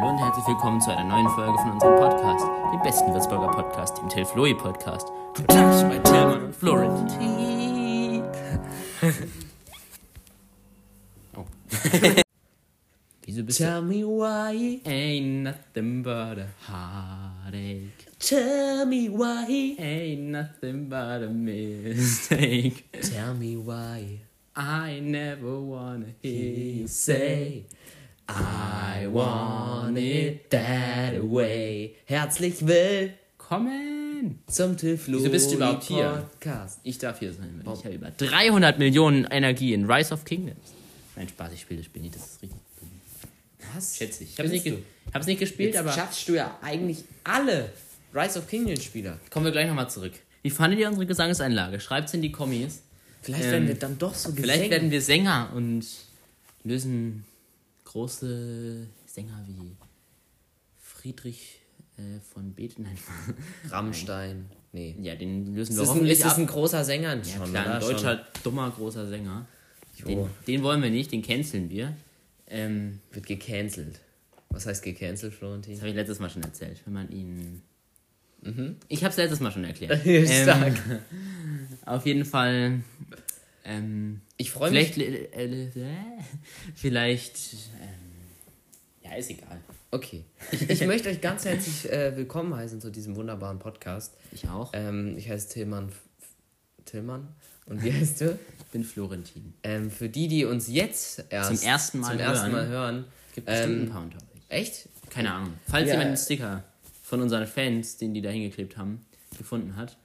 Hallo und herzlich willkommen zu einer neuen Folge von unserem Podcast, dem besten Würzburger Podcast, dem Till Floi Podcast. Touch bei Tillmann und Florentin. oh. Wieso bist Tell me why, du? Ain't nothing but a heartache. tell me why, Ain't nothing but a mistake. tell me why. I never wanna hear you Say, I want it that way. Herzlich willkommen Kommen! zum Tilflo Wieso bist du überhaupt hier? Podcast. Ich darf hier sein, weil ich habe über 300 Millionen Energie in Rise of Kingdoms. Nein, Spaß, ich spiele das Spiel nicht, das ist richtig. Was? Schätze ich. Ich habe es nicht, ge hab's nicht gespielt, Jetzt aber schaffst du ja eigentlich alle Rise of Kingdoms Spieler. kommen wir gleich nochmal zurück. Wie fandet ihr unsere Gesangseinlage? Schreibt's in die Kommis. Vielleicht Ähm, werden wir dann doch so Vielleicht Gesänge. werden wir Sänger und lösen große Sänger wie Friedrich äh, von. Nein, Rammstein. Nee. ja, den lösen Ist wir das, ein, hoffentlich ist ab. ein großer Sänger? Ja, Schon, klar, ein deutscher, dummer, großer Sänger. Den, den wollen wir nicht, den canceln wir. Ähm, Wird gecancelt. Was heißt gecancelt, Florentin? Das habe ich letztes Mal schon erzählt. Wenn man ihn. Mhm. Ich habe es letztes Mal schon erklärt. Ähm. Auf jeden Fall. Ähm, Ich freue mich. vielleicht. Äh, äh, vielleicht. Ähm, ja, ist egal. Okay. Ich, ich möchte euch ganz herzlich äh, willkommen heißen zu diesem wunderbaren Podcast. Ich auch. Ähm, ich heiße Tillmann. Tillmann. Und wie heißt du? Ich bin Florentin. Ähm, für die, die uns jetzt erst Zum ersten Mal zum ersten hören. Mal hören. Gibt bestimmt Ähm, ein paar unter euch. Echt? Keine Ahnung. Falls Ja. jemand einen Sticker von unseren Fans, den die da hingeklebt haben, gefunden hat.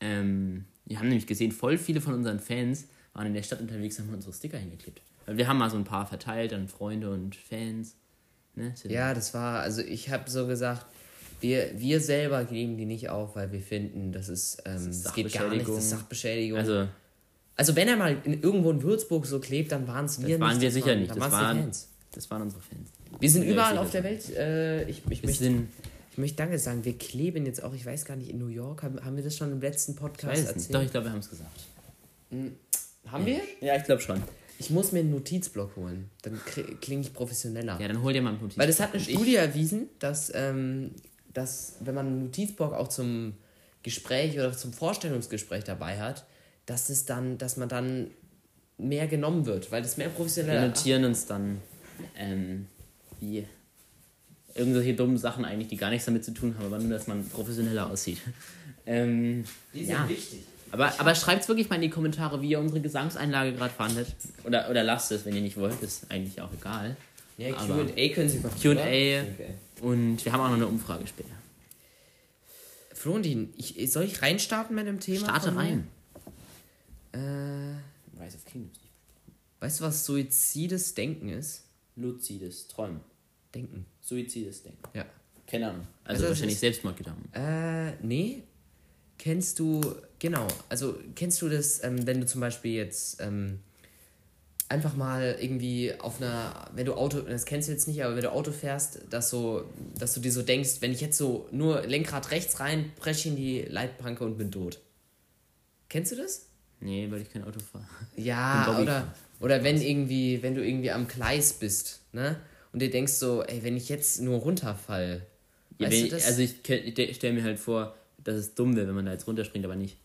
Ähm, wir haben nämlich gesehen, voll viele von unseren Fans waren in der Stadt unterwegs und haben unsere Sticker hingeklebt. Weil wir haben mal so ein paar verteilt an Freunde und Fans. Ne? Ja, das war, also ich habe so gesagt, wir, wir selber geben die nicht auf, weil wir finden, das ist, ähm, ist das geht gar nicht, das ist Sachbeschädigung. Also, Also, wenn er mal in, irgendwo in Würzburg so klebt, dann waren es wir das waren nicht. wir das sicher waren, nicht. Das waren, Fans. das waren unsere Fans. Wir sind überall auf der Welt. Äh, ich, ich, möchte, sind, möchte Danke sagen. Wir kleben jetzt auch, ich weiß gar nicht, in New York. Haben, haben wir das schon im letzten Podcast nicht. erzählt? Doch, ich glaube, wir haben es gesagt. Haben wir? Ja, ich glaube schon. Ich muss mir einen Notizblock holen. Dann klinge ich professioneller. Ja, dann hol dir mal einen Notiz. Weil das hat eine Und Studie erwiesen, dass, ähm, dass wenn man einen Notizblock auch zum Gespräch oder zum Vorstellungsgespräch dabei hat, dass es dann, dass man dann mehr genommen wird, weil das mehr Wir professioneller notieren uns dann, ähm, wie irgendwelche dummen Sachen eigentlich, die gar nichts damit zu tun haben, aber nur, dass man professioneller aussieht. Ähm, Die sind ja. wichtig. Aber, aber schreibt wirklich mal in die Kommentare, wie ihr unsere Gesangseinlage gerade fandet. Oder, oder lasst es, wenn ihr nicht wollt, ist eigentlich auch egal. Ja, Q&A können Sie machen. Q&A. Okay. Und wir haben auch noch eine Umfrage später. Florentin, ich, soll ich reinstarten mit dem Thema? Starte rein. Äh, Rise of Kingdoms. weißt du, was suizides Denken ist? Luzides Träumen. Denken. Suizides Denken. Ja. Keine Ahnung. Also, Also wahrscheinlich ist- Selbstmordgedanken. Äh, nee. Kennst du, genau, also kennst du das, ähm, wenn du zum Beispiel jetzt ähm, einfach mal irgendwie auf einer, wenn du Auto, das kennst du jetzt nicht, aber wenn du Auto fährst, dass so, dass du dir so denkst, wenn ich jetzt so nur Lenkrad rechts rein, breche in die Leitplanke und bin tot. Kennst du das? Nee, weil ich kein Auto fahre. Ja, oder, oder wenn irgendwie, wenn du irgendwie am Gleis bist, ne? Und dir denkst so, ey, wenn ich jetzt nur runterfall, Ja, ich, das? also ich, ich stelle mir halt vor, dass es dumm wäre, wenn man da jetzt runterspringt, aber nicht.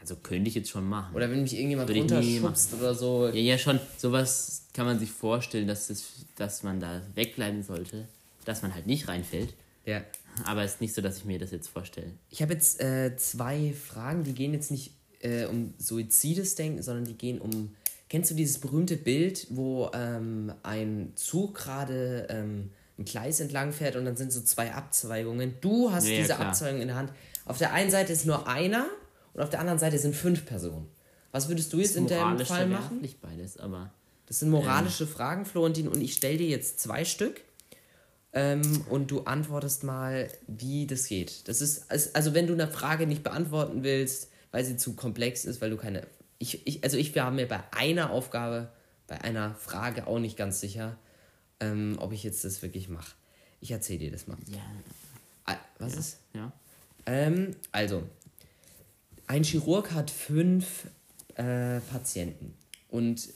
Also könnte ich jetzt schon machen. oder wenn mich irgendjemand Würde runterschubst oder so, ja, ja, schon. Sowas kann man sich vorstellen, dass, es, dass man da wegbleiben sollte. Dass man halt nicht reinfällt. ja. Aber es ist nicht so, dass ich mir das jetzt vorstelle. Ich habe jetzt äh, zwei Fragen, die gehen jetzt nicht äh, um suizides Denken, sondern die gehen um. Kennst du dieses berühmte Bild, wo ähm, ein Zug gerade ähm, ein Gleis entlang fährt und dann sind so zwei Abzweigungen? Du hast Ja, ja, diese klar. Abzweigung in der Hand. Auf der einen Seite ist nur einer und auf der anderen Seite sind fünf Personen. Was würdest du jetzt in deinem Fall machen? verwerflich beides, aber Das sind moralische Fragen, Florentin, und ich stelle dir jetzt zwei Stück. Ähm, und du antwortest mal, wie das geht. Das ist, also wenn du eine Frage nicht beantworten willst, weil sie zu komplex ist, weil du keine. Ich, ich, also ich war mir bei einer Aufgabe, bei einer Frage auch nicht ganz sicher, ähm, ob ich jetzt das wirklich mache. Ich erzähle dir das mal. ja, Ah, Was ist? ja. Ähm, also, ein Chirurg hat fünf äh, Patienten und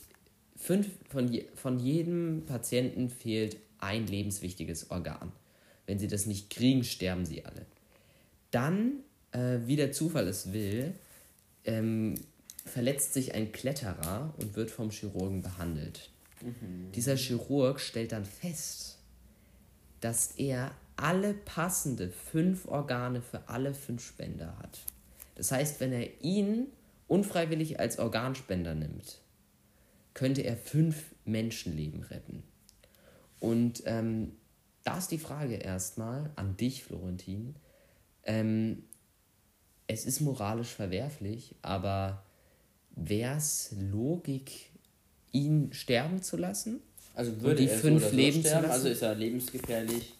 fünf von, je, von jedem Patienten fehlt ein lebenswichtiges Organ. Wenn sie das nicht kriegen, sterben sie alle. Dann, äh, wie der Zufall es will, ähm, verletzt sich ein Kletterer und wird vom Chirurgen behandelt. Dieser Chirurg stellt dann fest, dass er alle passende fünf Organe für alle fünf Spender hat. Das heißt, wenn er ihn unfreiwillig als Organspender nimmt, könnte er fünf Menschenleben retten. Und ähm, da ist die Frage erstmal an dich, Florentin. Ähm, es ist moralisch verwerflich, aber wäre es Logik, ihn sterben zu lassen? Also Und würde die er so fünf oder so leben zu sterben, lassen? also ist er lebensgefährlich.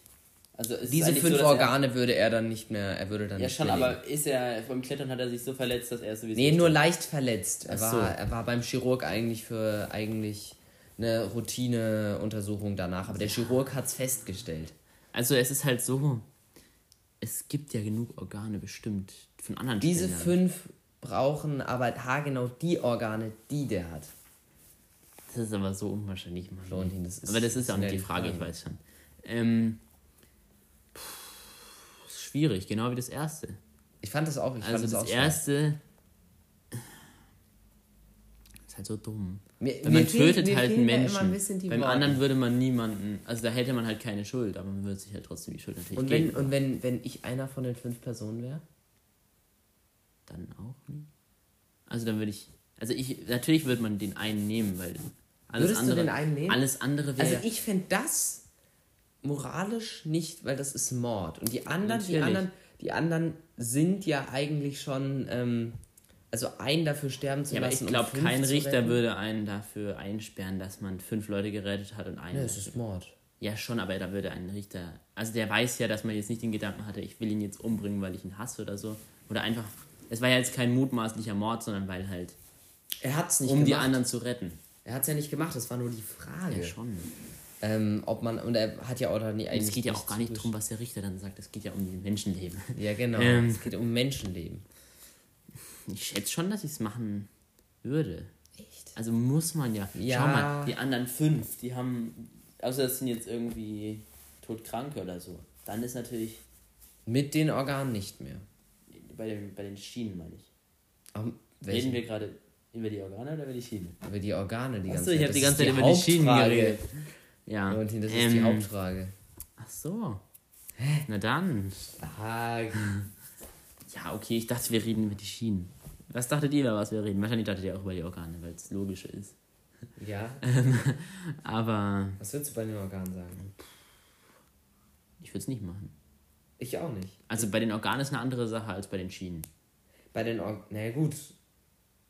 Also Diese fünf so, Organe würde er dann nicht mehr, er würde dann Er, ja nicht schon, mehr leben. aber ist er beim Klettern hat er sich so verletzt, dass er sowieso Nee, nur leicht verletzt. Er, Ach so. war, er war beim Chirurg eigentlich für eigentlich eine Routineuntersuchung danach, aber der Chirurg hat es festgestellt. Also es ist halt so, es gibt ja genug Organe bestimmt von anderen Diese Spendern. fünf brauchen aber haargenau die Organe, die der hat. Das ist aber so unwahrscheinlich, Mann. Das ist- aber das ist auch nicht die die Frage, ich weiß schon. Ähm, puh, ist schwierig, genau wie das erste. Ich fand das auch, ich fand Also das das erste ist halt so dumm. Mir- Wenn mir man tötet halt einen Menschen. ein Beim Worte. anderen würde man niemanden, also da hätte man halt keine Schuld, aber man würde sich halt trotzdem die Schuld natürlich Und wenn, geben. und wenn, wenn ich einer von den fünf Personen wäre? Dann auch nicht. Also dann würde ich, also ich, natürlich würde man den einen nehmen, weil alles Würdest du andere, den einen nehmen? alles andere wäre, Also ich fände das moralisch nicht, weil das ist Mord. Und die anderen, die Natürlich. anderen, die anderen sind ja eigentlich schon, ähm, also einen dafür sterben zu ja, aber lassen. ich um glaube, kein Richter würde einen dafür einsperren, dass man fünf Leute gerettet hat und einen. Ja, es ist Mord. Ja, schon, aber da würde ein Richter. Also der weiß ja, dass man jetzt nicht den Gedanken hatte, ich will ihn jetzt umbringen, weil ich ihn hasse oder so. Oder einfach. Es war ja jetzt kein mutmaßlicher Mord, sondern weil halt. Er hat es nicht Um die gemacht. anderen zu retten. Er hat es ja nicht gemacht, das war nur die Frage. Ja, schon. Ähm, ob man, und er hat ja auch da nie Und eigentlich. es geht ja auch gar nicht darum, was der Richter dann sagt. Es geht ja um die Menschenleben. Ja, genau. Ähm. es geht um Menschenleben. Ich schätze schon, dass ich es machen würde. Echt? Also muss man ja. Ja. Schau mal, die anderen fünf, die haben. Außer das sind jetzt irgendwie todkranke oder so. Dann ist natürlich. Mit den Organen nicht mehr. Bei den, bei den Schienen, meine ich. Um, Reden wir gerade über die Organe oder über die Schienen? Über die Organe die ganze Achso, ich habe die ist ganze Zeit über die Schienen geredet. Ja. Valentin, das ist ähm, die Hauptfrage. Ach so. Na dann. Ah, Ja, okay, ich dachte, wir reden über die Schienen. Was dachtet ihr, über was wir reden? Wahrscheinlich dachtet ihr auch über die Organe, weil es logischer ist. ja. Aber Was würdest du bei den Organen sagen? ich würde es nicht machen. Ich auch nicht. Also bei den Organen ist eine andere Sache als bei den Schienen. Bei den Organen. Na gut.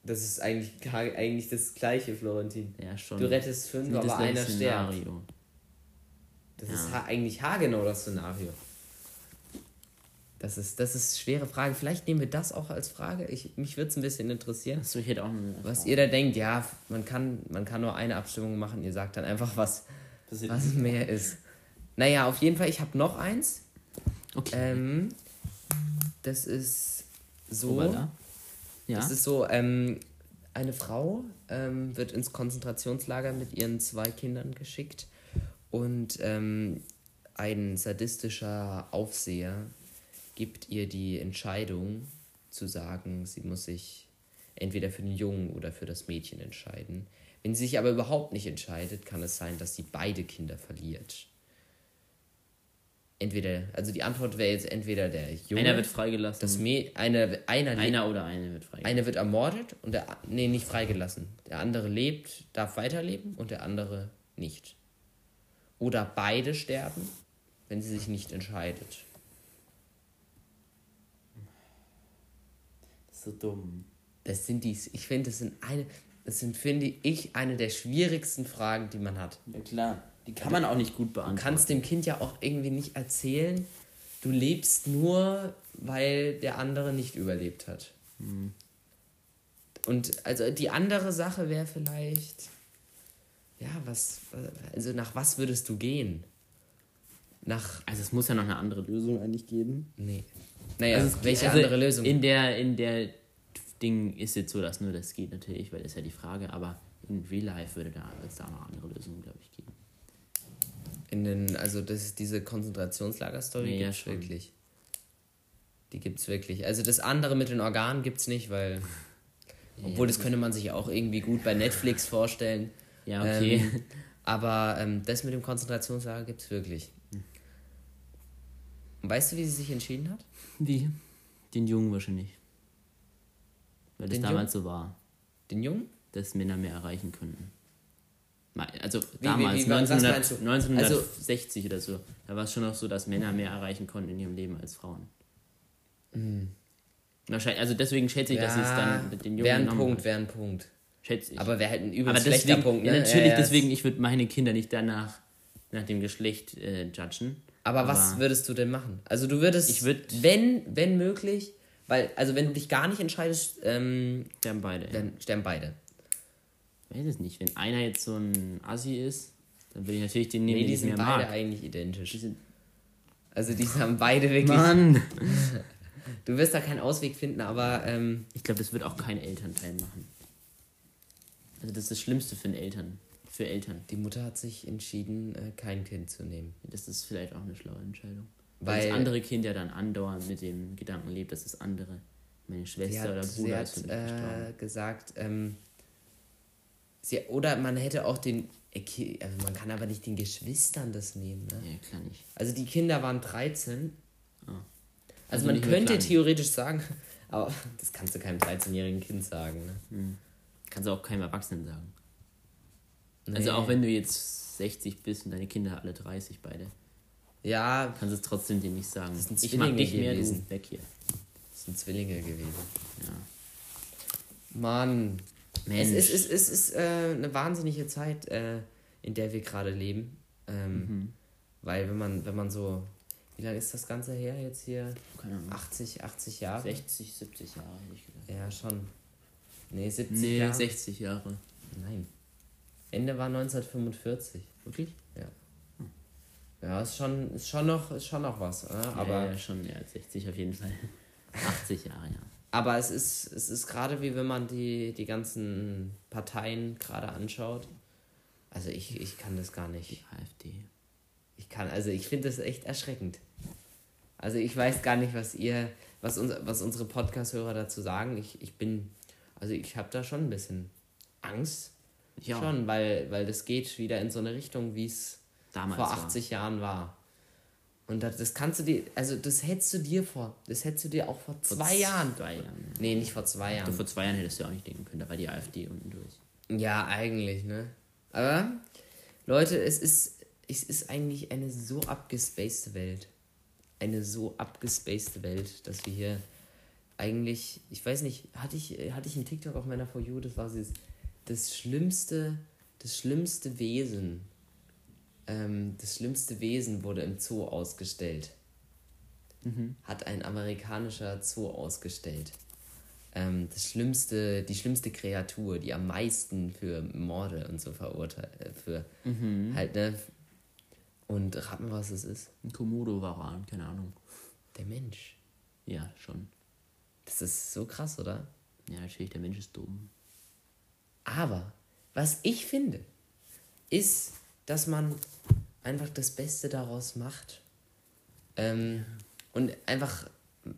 Das ist eigentlich, eigentlich das gleiche, Florentin. Ja, schon. Du rettest fünf, aber einer gleiche stirbt. Szenario. Das Ja. ist ha eigentlich haargenau das Szenario. Das ist, das ist eine schwere Frage. Vielleicht nehmen wir das auch als Frage. Ich, mich würde es ein bisschen interessieren. Achso, ich hätte auch Was ihr da denkt, ja, man kann, man kann nur eine Abstimmung machen. Ihr sagt dann einfach, was, was mehr ist. Naja, auf jeden Fall, ich habe noch eins. Okay. Ähm, das ist so. Ja. Das ist so, ähm, eine Frau ähm, wird ins Konzentrationslager mit ihren zwei Kindern geschickt und ähm, ein sadistischer Aufseher gibt ihr die Entscheidung zu sagen, sie muss sich entweder für den Jungen oder für das Mädchen entscheiden. Wenn sie sich aber überhaupt nicht entscheidet, kann es sein, dass sie beide Kinder verliert. Entweder, also die Antwort wäre jetzt entweder der Junge, einer wird freigelassen. das Mä eine, einer, einer oder eine wird freigelassen. eine wird ermordet und der nee, nicht freigelassen. Der andere lebt, darf weiterleben und der andere nicht. Oder beide sterben, wenn sie sich nicht entscheidet. Das ist so dumm. Das sind die, ich finde, das sind eine, das sind, finde ich, eine der schwierigsten Fragen, die man hat. Ja klar. Die kann man auch nicht gut Du beantworten. kannst dem Kind ja auch irgendwie nicht erzählen, du lebst nur, weil der andere nicht überlebt hat. Und also die andere Sache wäre vielleicht, ja, was, also nach was würdest du gehen? Nach, Also es muss ja noch eine andere Lösung eigentlich geben. nee. Naja, also welche also andere Lösung? In der, in der Ding ist jetzt so, dass nur das geht natürlich, weil das ist ja die Frage, aber in Real Life würde da, es da noch eine andere Lösung, glaube ich, geben. In den, also das, diese Konzentrationslager-Story Ja, gibt's schon. wirklich. Die gibt's wirklich. Also das andere mit den Organen gibt's nicht, weil. Obwohl, das könnte man sich auch irgendwie gut bei Netflix vorstellen. Ja, okay. Ähm, aber ähm, das mit dem Konzentrationslager gibt's wirklich. Und weißt du, wie sie sich entschieden hat? Wie? Den Jungen wahrscheinlich. Weil das Den damals so war, Den Jungen? dass Männer mehr erreichen könnten. Also wie- damals, wie- was 1900, meinst du? 1960 oder so, da war es schon noch so, dass Männer mehr erreichen konnten in ihrem Leben als Frauen. Wahrscheinlich, also deswegen schätze ich, dass sie es dann mit den Jungen wäre ein Punkt, wäre ein Punkt. Schätze ich. Aber wäre halt ein übelst Aber deswegen, Punkt, ne? ja, natürlich, Ja, ja, deswegen, ich würde meine Kinder nicht danach nach dem Geschlecht äh, judgen. Aber, was würdest du denn machen? Also du würdest, Ich würd- wenn, wenn möglich, weil, also wenn du dich gar nicht entscheidest, ähm, Sterben beide. ja. dann sterben beide. Ich weiß es nicht. Wenn einer jetzt so ein Assi ist, dann würde ich natürlich den nehmen, Nee, die sind beide mag. eigentlich identisch. Die sind- Also die haben beide wirklich. Mann! Du wirst da keinen Ausweg finden, aber ähm, Ich glaube, das wird auch kein Elternteil machen. Also das ist das Schlimmste für Eltern. Für Eltern. die Mutter hat sich entschieden, äh, kein Kind zu nehmen. Das ist vielleicht auch eine schlaue Entscheidung. Weil, Weil das andere Kind ja dann andauernd mit dem Gedanken lebt, dass das andere, meine sie Schwester oder hat, sie Bruder hat ist äh, gesagt, ähm, sie, oder man hätte auch den, äh, also man kann aber nicht den Geschwistern das nehmen. Ne? Ja, klar nicht. Also die Kinder waren 13. Ah. Also, Also man könnte theoretisch sagen, aber das kannst du keinem 13-jährigen Kind sagen. Ne? Kannst du auch keinem Erwachsenen sagen. Nee. Also auch wenn du jetzt 60 bist und deine Kinder alle 30 beide, Ja, kannst du es trotzdem dir nicht sagen. sind Ich mag Zwillinge dich mehr, gewesen. du weg hier. das sind Zwillinge gewesen. Ja. Mann. Mensch. Es ist, es ist, äh, eine wahnsinnige Zeit, äh, in der wir gerade leben. Ähm, Mhm. Weil wenn man, wenn man so, wie lange ist das Ganze her jetzt hier? Keine Ahnung. 80, 80 Jahre? 60, 70 Jahre, hätte ich gedacht. Ja, schon. Nee, 70 Nee, Jahre. 60 Jahre. Nein. Ende war 1945. Wirklich? Ja, ist schon, ist schon noch, ist schon noch was. Ne? Aber, Aber ja, schon mehr als 60 auf jeden Fall. 80 Jahre, ja. Aber es ist, es ist gerade wie wenn man die, die ganzen Parteien gerade anschaut. Also ich, ich kann das gar nicht. Die AfD. Ich kann, also ich finde das echt erschreckend. Also ich weiß gar nicht, was ihr, was, uns, was unsere Podcast-Hörer dazu sagen. Ich, ich bin, also ich habe da schon ein bisschen Angst. Ja. Schon, weil, weil das geht wieder in so eine Richtung, wie es vor war. 80 Jahren war. Und das, das kannst du dir, also das hättest du dir vor, das hättest du dir auch vor zwei Jahren. Zwei Jahren. Nee, nicht vor zwei Ja. Jahren. Vor zwei Jahren hättest du auch nicht denken können, da war die AfD unten durch. Ja, eigentlich, ne? Aber, Leute, es ist, es ist eigentlich eine so abgespacede Welt. Eine so abgespacede Welt, dass wir hier eigentlich, ich weiß nicht, hatte ich, hatte ich einen TikTok auf meiner For You, das war dieses, das schlimmste, das schlimmste Wesen, ähm, das schlimmste Wesen wurde im Zoo ausgestellt. Hat ein amerikanischer Zoo ausgestellt. Ähm, das schlimmste, die schlimmste Kreatur, die am meisten für Morde und so verurteilt, äh, für halt, ne? Und rat mal, was es ist. Ein Komodo-Varan, keine Ahnung. Der Mensch. Ja, schon. Das ist so krass, oder? Ja, natürlich, der Mensch ist dumm. Aber was ich finde, ist, dass man einfach das Beste daraus macht. Ähm, und einfach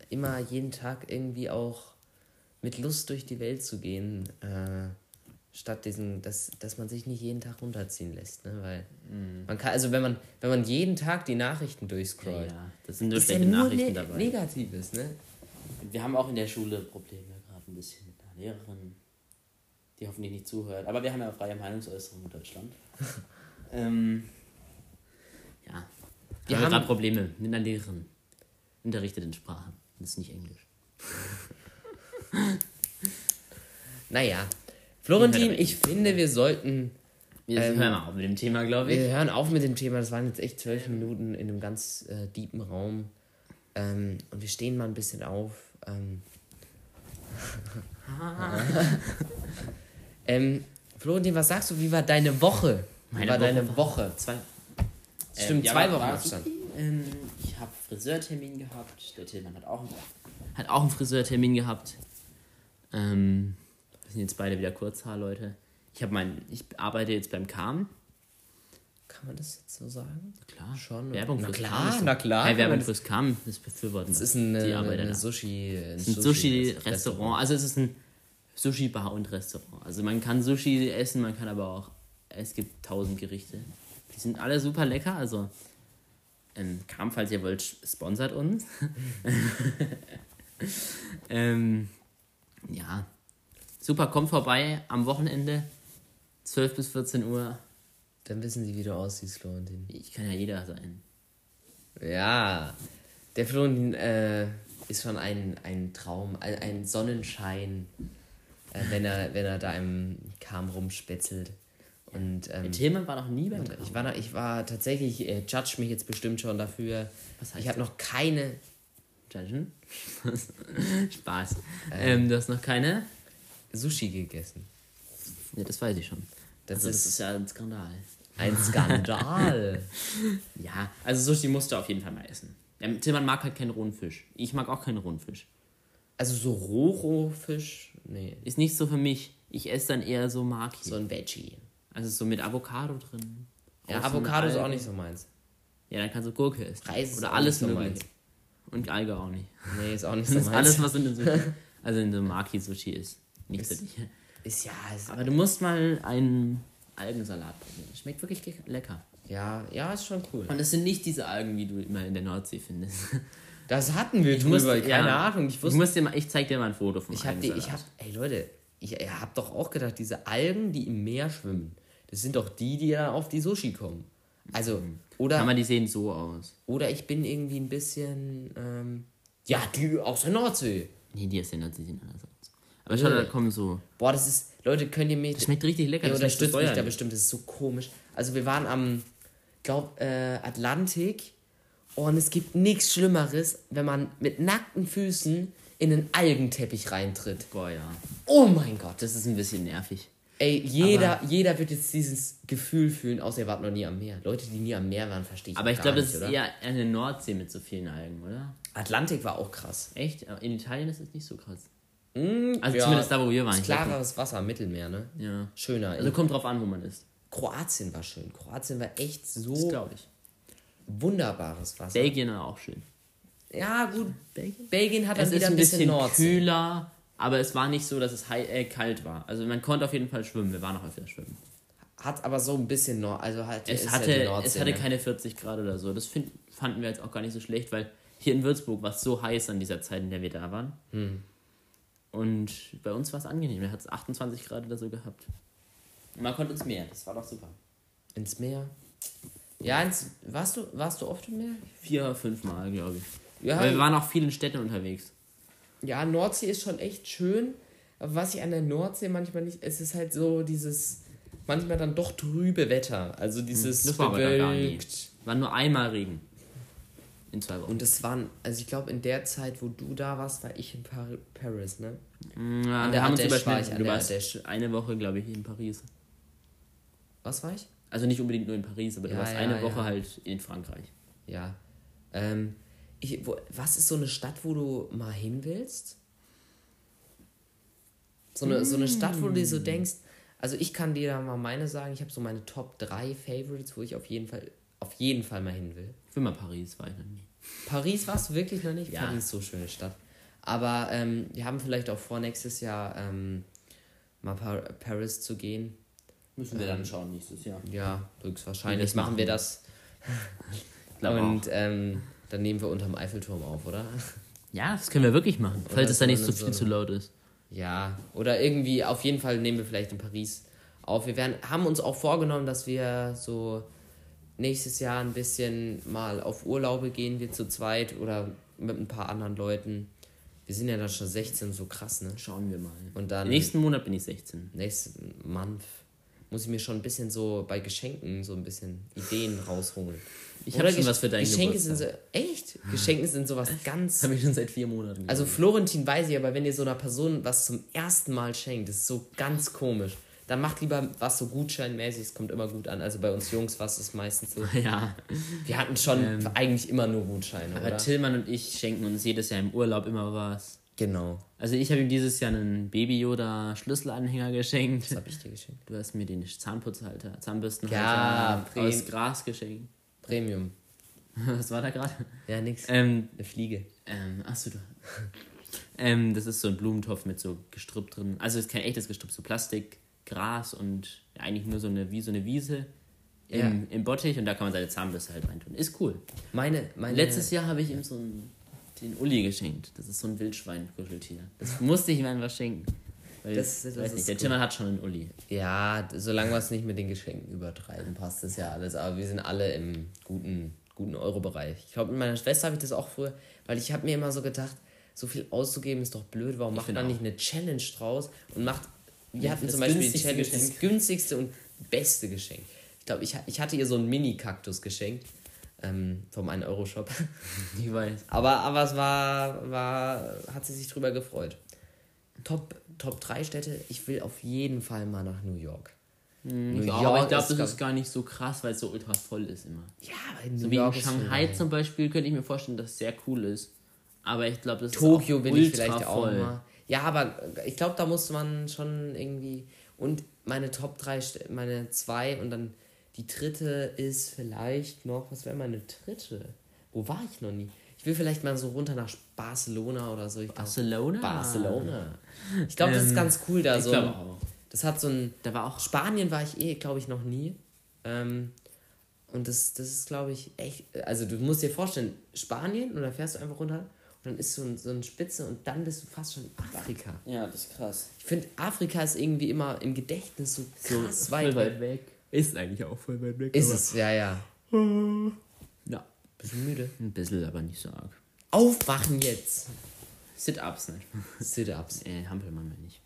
immer jeden Tag irgendwie auch mit Lust durch die Welt zu gehen, äh, statt diesen, dass, dass man sich nicht jeden Tag runterziehen lässt. Ne? Weil man kann, also wenn man, wenn man jeden Tag die Nachrichten durchscrollt, Ja, das sind nur ist ja schlechte nur Nachrichten ne dabei. Negatives, ne? Wir haben auch in der Schule Probleme gerade ein bisschen mit einer Lehrerin, die hoffentlich nicht zuhört. Aber wir haben ja freie Meinungsäußerung in Deutschland. ähm, ja. Wir haben haben- gerade Probleme mit einer Lehrerin. Unterrichtet in Sprachen. Das ist nicht Englisch. Naja. Florentin, ich finde, wir sollten Wir Ähm, hören mal auf mit dem Thema, glaube ich. Wir hören auf mit dem Thema. Das waren jetzt echt zwölf Minuten in einem ganz äh, deepen Raum. Ähm, und wir stehen mal ein bisschen auf. Ähm, ähm, Florentin, was sagst du? Wie war deine Woche? Meine war Woche deine Woche? Zwei. Stimmt, ja, zwei Wochen Abstand. Ähm, ich habe Friseurtermin gehabt. Der Tillmann hat auch, einen- hat auch einen Friseurtermin gehabt. Ähm, wir sind jetzt beide wieder Kurzhaar, Leute. Ich habe mein, ich arbeite jetzt beim Kam. Kann man das jetzt so sagen? Klar. Schon. Werbung na fürs klar, Kam. ist- na klar. Hey, Werbung fürs Kam, das befürworten Das ist ein, die äh, Arbeiter. ein da. Sushi, ein Sushi-Restaurant. Restaurant. Also es ist ein Sushi-Bar und Restaurant. Also man kann Sushi essen, man kann aber auch, es gibt tausend Gerichte. Die sind alle super lecker, also ähm, Kam, falls ihr wollt, sponsert uns. ähm, ja, super, kommt vorbei am Wochenende, 12 bis 14 Uhr. Dann wissen sie, wie du aussiehst, Florentin. Ich kann ja jeder sein. Ja, der Florentin äh, ist schon ein, ein Traum, ein, ein Sonnenschein, äh, wenn, er, wenn er da im Kam rumspetzelt. Und ähm, Tillmann war noch nie beim ich war, noch, ich war tatsächlich, äh, judge mich jetzt bestimmt schon dafür. Was heißt ich habe noch keine Judgen? Spaß. Ähm, du hast noch keine? Sushi gegessen. Ja, das weiß ich schon. Das also, das ist- ist ja ein Skandal. Ein Skandal. Ja, also Sushi musst du auf jeden Fall mal essen. Ja, Tillmann mag halt keinen rohen Fisch. Ich mag auch keinen rohen Fisch. also so Rohrohfisch? Nee, Ist nicht so für mich. Ich esse dann eher so Maki. so ein Veggie. Also so mit Avocado drin. Ja, mit Avocado ist auch nicht so meins. Ja, dann kannst du Gurke essen. Reis ist Oder auch alles nicht so mögliche. meins. Und Alge auch nicht. Nee, ist auch nicht so meins. alles, was in dem Sushi, also in so Maki-Sushi ist. Nicht für Ist- dich. ist ja, ist, Aber du musst mal einen Algensalat probieren. Schmeckt wirklich lecker. ja, ja, ist schon cool. Und es sind nicht diese Algen, wie du immer in der Nordsee findest. Das hatten wir Ich drüber, keine ja. Ahnung. Ich Ich, wusste, muss dir mal, ich zeig dir mal ein Foto vom ich hab die, ich hab, ey Leute, ich, ihr habt doch auch gedacht, diese Algen, die im Meer schwimmen, das sind doch die, die dann auf die Sushi kommen. Also, oder, Aber die sehen so aus. oder ich bin irgendwie ein bisschen, ähm, ja, die aus der Nordsee. Nee, die aus der Nordsee sehen anders aus. Aber schau, da kommen so. Boah, das ist, Leute, könnt ihr mich, Das schmeckt richtig lecker. Ihr unterstützt mich da bestimmt, das ist so komisch. Also wir waren am, glaub, äh, Atlantik und es gibt nichts Schlimmeres, wenn man mit nackten Füßen in einen Algenteppich reintritt. Boah, ja. Oh mein Gott. Das ist ein bisschen nervig. Ey, jeder, jeder wird jetzt dieses Gefühl fühlen, außer ihr wart noch nie am Meer. Leute, die nie am Meer waren, verstehe ich Aber ich glaube, das ist eher eine Nordsee mit so vielen Algen, oder? Atlantik war auch krass. Echt? In Italien ist es nicht so krass. Mm, Also zumindest da, wo wir waren. Klareres Wasser, Mittelmeer, ne? Ja. Schöner. Also kommt drauf an, wo man ist. Kroatien war schön. Kroatien war echt Das so glaube ich. wunderbares Wasser. Belgien war auch schön. ja, gut. Belgien? Belgien hat dann Es wieder ein bisschen Nordsee. kühler, aber es war nicht so, dass es hei- äh, kalt war. Also man konnte auf jeden Fall schwimmen. Wir waren auch öfter schwimmen. Hat aber so ein bisschen Nord, also halt Es hatte, ja Nordsee, es hatte ne? keine 40 Grad oder so. Das find, fanden wir jetzt auch gar nicht so schlecht, weil hier in Würzburg war es so heiß an dieser Zeit, in der wir da waren. Hm. Und bei uns war es angenehm. Wir hatten 28 Grad oder so gehabt. Und man konnte ins Meer. Das war doch super. ins Meer. Ja, ins, warst du warst du oft im Meer? Vier, fünf Mal, glaube ich. Ja, Weil wir waren auch viel in Städten unterwegs. Ja, Nordsee ist schon echt schön. Aber was ich an der Nordsee manchmal nicht, es ist halt so dieses manchmal dann doch trübe Wetter. Also dieses Das war aber da gar bewölkt. War nur einmal Regen. In zwei Wochen. Und es waren, also ich glaube in der Zeit, wo du da warst, war ich in Par Paris, ne? Ja, der wir haben uns Ardèche war ich, überschnitten. Du warst eine Woche, glaube ich, in Paris. Was war ich? Also nicht unbedingt nur in Paris, aber du Ja, warst ja, eine ja. Woche halt in Frankreich. Ja. Ähm, ich, wo, was ist so eine Stadt, wo du mal hin willst? So eine, so eine Stadt, wo du dir so Mm. denkst, also ich kann dir da mal meine sagen, ich habe so meine Top 3 Favorites, wo ich auf jeden Fall, auf jeden Fall mal hin will. Ich will mal Paris, war ich noch nie. Paris warst du wirklich noch nicht? Ja. Paris ist so schöne Stadt. Aber ähm, wir haben vielleicht auch vor, nächstes Jahr ähm, mal Par Paris zu gehen. Müssen wir dann schauen nächstes Jahr. Ja, höchstwahrscheinlich es machen wir das. Ich glaube Und ähm, dann nehmen wir unterm Eiffelturm auf, oder? Ja, das können wir wirklich machen, falls es da nicht so so viel eine- zu laut ist. Ja, oder irgendwie, auf jeden Fall nehmen wir vielleicht in Paris auf. Wir werden, haben uns auch vorgenommen, dass wir so nächstes Jahr ein bisschen mal auf Urlaube gehen, wir zu zweit oder mit ein paar anderen Leuten. Wir sind ja dann schon 16, so krass, ne? Schauen wir mal. Und dann Nächsten Monat bin ich 16. nächsten Month muss ich mir schon ein bisschen so bei Geschenken so ein bisschen Ideen rausholen. Ich habe schon was für deinen Geschenke Geburtstag. sind so, echt? Geschenke sind sowas ganz habe ich schon seit vier Monaten. Also Florentin weiß ich, aber wenn ihr so einer Person was zum ersten Mal schenkt, das ist so ganz komisch. Dann macht lieber was so gutscheinmäßig, es kommt immer gut an. Also bei uns Jungs war es meistens so. ja. Wir hatten schon eigentlich immer nur Gutscheine, Aber oder? Tillmann und ich schenken uns jedes Jahr im Urlaub immer was. Genau. Also ich habe ihm dieses Jahr einen Baby Yoda Schlüsselanhänger geschenkt. Was habe ich dir geschenkt? Du hast mir den Zahnputzhalter, Zahnbürstenhalter Ja, aus Gras geschenkt. Premium. Was war da gerade? Ja, nix. Ähm, Eine Fliege. ähm, achso, du. ähm, das ist so ein Blumentopf mit so Gestrüpp drin. Also es ist kein echtes Gestrüpp, so Plastik, Gras und eigentlich nur so eine, wie so eine Wiese im, im Bottich und da kann man seine Zahnbürste halt reintun. Ist cool. Meine, meine. Letztes Jahr habe ich ihm so einen, den Uli geschenkt. Das ist so ein Wildschwein-Kuscheltier. Das musste ich ihm einfach schenken. Weil, Das- das weiß nicht, der. Timmer hat schon einen Uli. Ja, solange wir es nicht mit den Geschenken übertreiben, passt das ja alles. Aber wir sind alle im guten, guten Euro-Bereich. Ich glaube, mit meiner Schwester habe ich das auch früher, weil ich habe mir immer so gedacht, so viel auszugeben ist doch blöd. Warum macht man auch. nicht eine Challenge draus und macht. Wir hatten das zum Beispiel die günstigste Challenge, das günstigste und beste Geschenk. Ich glaube, ich, ich hatte ihr so einen Mini-Kaktus geschenkt ähm, vom 1-Euro-Shop. Ich weiß. Aber, aber es war, war, hat sie sich drüber gefreut. Top, Top 3 Städte, ich will auf jeden Fall mal nach New York. New Ja, aber ich glaube, das ist gar nicht so krass, weil es so ultra voll ist immer. Ja, aber in So New wie in York Shanghai zum Beispiel könnte ich mir vorstellen, dass es sehr cool ist. Aber ich glaube, das Tokio ist auch will ich vielleicht auch voll. mal. Ja, aber ich glaube, da muss man schon irgendwie. Und meine Top 3, meine zwei und dann die dritte ist vielleicht noch. Was wäre meine dritte? Wo war ich noch nie? Ich will vielleicht mal so runter nach Barcelona oder so. Ich glaub, Barcelona? Barcelona. Ich glaube, das ist Ähm, ganz cool da Ich so. glaube auch. Das hat so ein. Da war auch Spanien war ich eh, glaube ich, noch nie. Ähm, und das, das ist, glaube ich, echt. Also, du musst dir vorstellen, Spanien und dann fährst du einfach runter und dann ist so, ein, so eine Spitze und dann bist du fast schon in Afrika. Ja, das ist krass. Ich finde, Afrika ist irgendwie immer im Gedächtnis so So krass voll weit weit weg. Ist eigentlich auch voll weit weg. Ist es, ja, ja. Ja. Bisschen müde. Ein bisschen, aber nicht so arg. Aufwachen jetzt! Sit-Ups, ne? Sit-Ups. Äh, Hampelmann meine ich.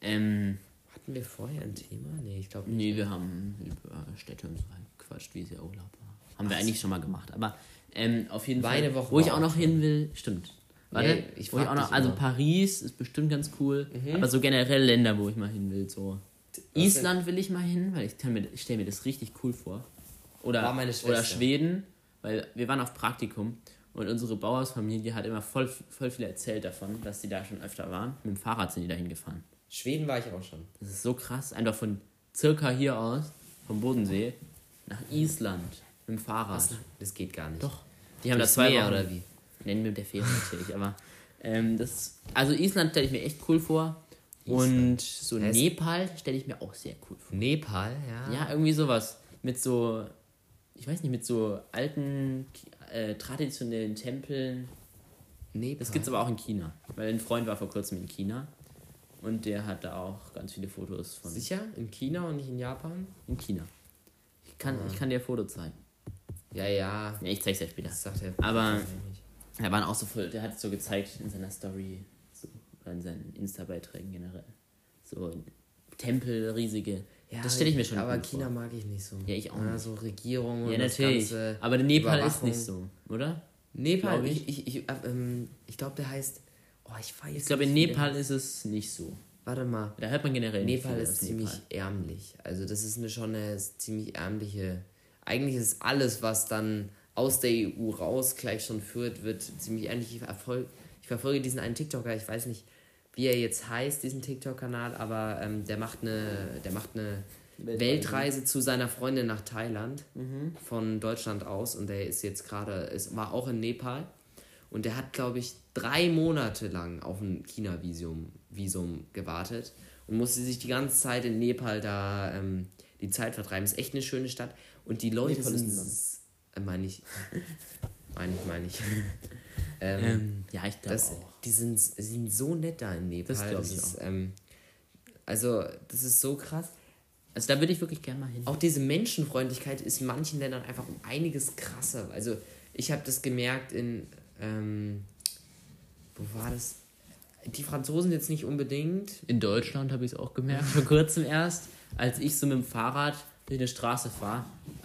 Ähm, Hatten wir vorher ein Thema? Nee, ich glaube nee, wir haben über Städte und so gequatscht, wie es ja Urlaub war. Haben wir eigentlich schon mal gemacht. Aber ähm, auf jeden Fall, Woche wo ich auch noch hin will, stimmt. Warte, Nee, ich wo ich auch noch, also. Mhm. Paris ist bestimmt ganz cool, aber so generell Länder, wo ich mal hin will, so. Island will ich mal hin, weil ich, ich stelle mir das richtig cool vor. Oder, War meine Schwester. oder Schweden, weil wir waren auf Praktikum und unsere Bauersfamilie hat immer voll, voll viel erzählt davon, dass sie da schon öfter waren. Mit dem Fahrrad sind die da hingefahren. Schweden war ich auch schon. Das ist so krass, einfach von circa hier aus, vom Bodensee, nach Island mit dem Fahrrad. Das geht gar nicht. Doch. Die haben da zwei Meer Wochen. oder wie? Nennen wir der Fähre natürlich, aber ähm, das, also Island stelle ich mir echt cool vor. Und so Ja, es- Nepal stelle ich mir auch sehr cool vor. Nepal, ja. Ja, irgendwie sowas. Mit so, ich weiß nicht, mit so alten, äh, traditionellen Tempeln. Nepal. Das gibt's aber auch in China. Weil ein Freund war vor kurzem in China. Und der hat da auch ganz viele Fotos von. Sicher? In China und nicht in Japan? In China. Ich kann, Ah. ich kann dir ein Foto zeigen. Ja, ja. Ja, ich zeig's dir später. Das sagt er. Aber da waren auch so voll, der hat so gezeigt in seiner Story, oder in seinen Insta-Beiträgen generell. So Tempel, riesige. Ja, das stelle ich mir schon Aber cool China vor. mag ich nicht so. Ja, ich auch nicht. so Regierung Ja, und das natürlich. ganze Aber Nepal ist nicht so, oder? Nepal, ich, ich. ich, ich, äh, ähm, ich glaube, der heißt. Oh, ich weiß Ich glaube, in nicht, Nepal ist es nicht so. Warte mal. Da hört man generell nicht Nepal viel ist ziemlich Nepal. ärmlich. Also, das ist eine, schon eine ziemlich ärmliche. Eigentlich ist alles, was dann aus der EU raus gleich schon führt, wird ziemlich ähnlich. Ich verfolge diesen einen TikToker, ich weiß nicht, wie er jetzt heißt, diesen TikTok-Kanal, aber ähm, der macht eine, der macht eine Weltreise. Weltreise zu seiner Freundin nach Thailand von Deutschland aus und der ist jetzt gerade, es war auch in Nepal und der hat, glaube ich, drei Monate lang auf ein China-Visum Visum gewartet und musste sich die ganze Zeit in Nepal da ähm, die Zeit vertreiben. Ist echt eine schöne Stadt und die Leute Nepal ist sind, äh, meine ich, meine ich, meine ich. ähm, Ähm, ja, ich glaube auch. Die sind, sind so nett da in Nepal. Das ich ist, ähm, also, das ist so krass. Also da würde ich wirklich gerne mal hin. Auch diese Menschenfreundlichkeit ist in manchen Ländern einfach um einiges krasser. Also ich habe das gemerkt in, ähm, wo war das? Die Franzosen jetzt nicht unbedingt. In Deutschland habe ich es auch gemerkt, vor kurzem erst, als ich so mit dem Fahrrad durch eine Straße fahre.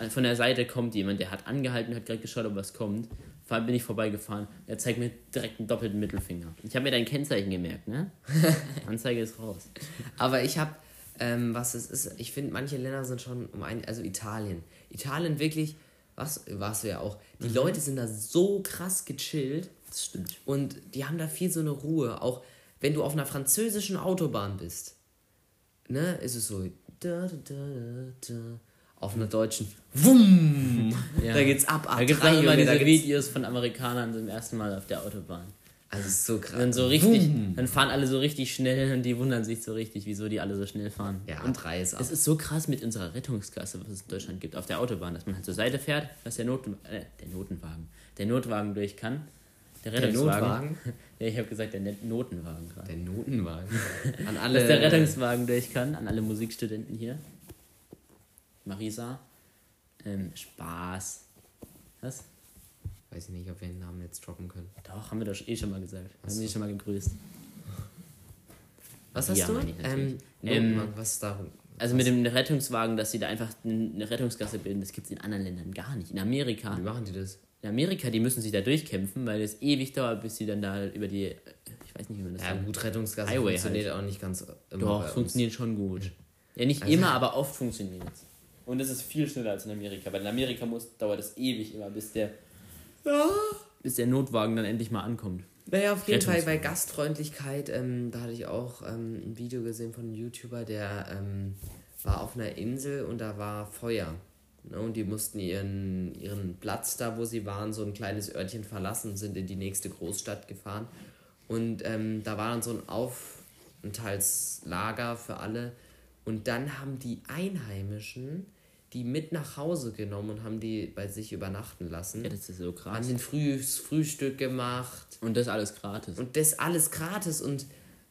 Von der Seite kommt jemand, der hat angehalten, hat gerade geschaut, ob was kommt. Vor allem bin ich vorbeigefahren. Er zeigt mir direkt einen doppelten Mittelfinger. Ich habe mir dein Kennzeichen gemerkt, ne? Anzeige ist raus. Aber ich habe, ähm, was es ist, ich finde, manche Länder sind schon um ein, also Italien. Italien wirklich, was, warst du ja auch, die Leute sind da so krass gechillt. Das stimmt. Und die haben da viel so eine Ruhe. Auch wenn du auf einer französischen Autobahn bist, ne, ist es so. Da, da, da, da, auf einer deutschen. Wumm! Ja. Da geht's ab. Da gibt es A3, immer da diese Videos von Amerikanern zum ersten Mal auf der Autobahn. Also es ist so krass. Dann so richtig, dann fahren alle so richtig schnell und die wundern sich so richtig, wieso die alle so schnell fahren. Ja, und A3 ist ab. es ist so krass mit unserer Rettungsgasse, was es in Deutschland gibt, auf der Autobahn, dass man halt zur Seite fährt, dass der, Not, äh, der Notenwagen, der Notwagen durch kann. Der Der Rettungswagen. Notwagen? Ja, ich habe gesagt, der Notenwagen gerade. Der Notenwagen. An Dass alle. der Rettungswagen durch kann, an alle Musikstudenten hier. Marisa. Ähm, Spaß. Was? Weiß ich nicht, ob wir den Namen jetzt droppen können. Doch, haben wir doch eh schon mal gesagt. Haben so. wir schon mal gegrüßt. Was hast Ja, du? ich Ähm, natürlich. Notenwagen, was ist da? Also mit dem Rettungswagen, dass sie da einfach eine Rettungsgasse bilden, das gibt es in anderen Ländern gar nicht. In Amerika, Wie machen die das? in Amerika, die müssen sich da durchkämpfen, weil es ewig dauert, bis sie dann da über die, ich weiß nicht, wie man das Ja, sagt. gut, Rettungsgasse Highway funktioniert auch nicht ganz immer Doch, funktioniert schon gut. Ja, nicht Also- immer, aber oft funktioniert es. Und es ist viel schneller als in Amerika, weil in Amerika muss, dauert es ewig immer, bis der, bis der Notwagen dann endlich mal ankommt. Naja, auf jeden Fall bei. Gastfreundlichkeit, ähm, da hatte ich auch ähm, ein Video gesehen von einem YouTuber, der ähm, war auf einer Insel und da war Feuer. Ne, und die mussten ihren, ihren Platz da, wo sie waren, so ein kleines Örtchen verlassen und sind in die nächste Großstadt gefahren. Und ähm, da war dann so ein Aufenthaltslager für alle. Und dann haben die Einheimischen die mit nach Hause genommen und haben die bei sich übernachten lassen. Ja, das ist so krass. haben den Früh Frühstück gemacht. Und das alles gratis. Und das alles gratis. Und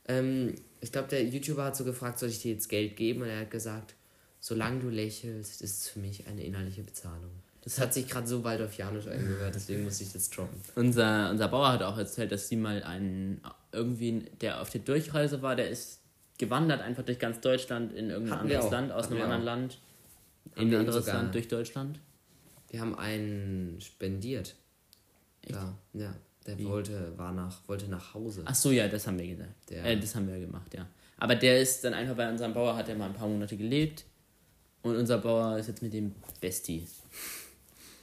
ähm, ich glaube, der YouTuber hat so gefragt, soll ich dir jetzt Geld geben? Und er hat gesagt, solange du lächelst, ist es für mich eine innerliche Bezahlung. Das hat sich gerade so Waldorfianisch angehört, deswegen musste ich das droppen. Unser, unser Bauer hat auch erzählt, dass sie mal einen, irgendwie, der auf der Durchreise war, der ist gewandert einfach durch ganz Deutschland in irgendein Hatten anderes. Land, aus Hatten einem anderen. Land, Haben in wir Land durch Deutschland. Wir haben einen spendiert. Ja, ja. Der wollte, war nach, wollte nach Hause. Ach so, ja, das haben wir gesagt. Der- Äh, das haben wir gemacht, ja. Aber der ist dann einfach bei unserem Bauer, hat er mal ein paar Monate gelebt. Und unser Bauer ist jetzt mit dem Bestie.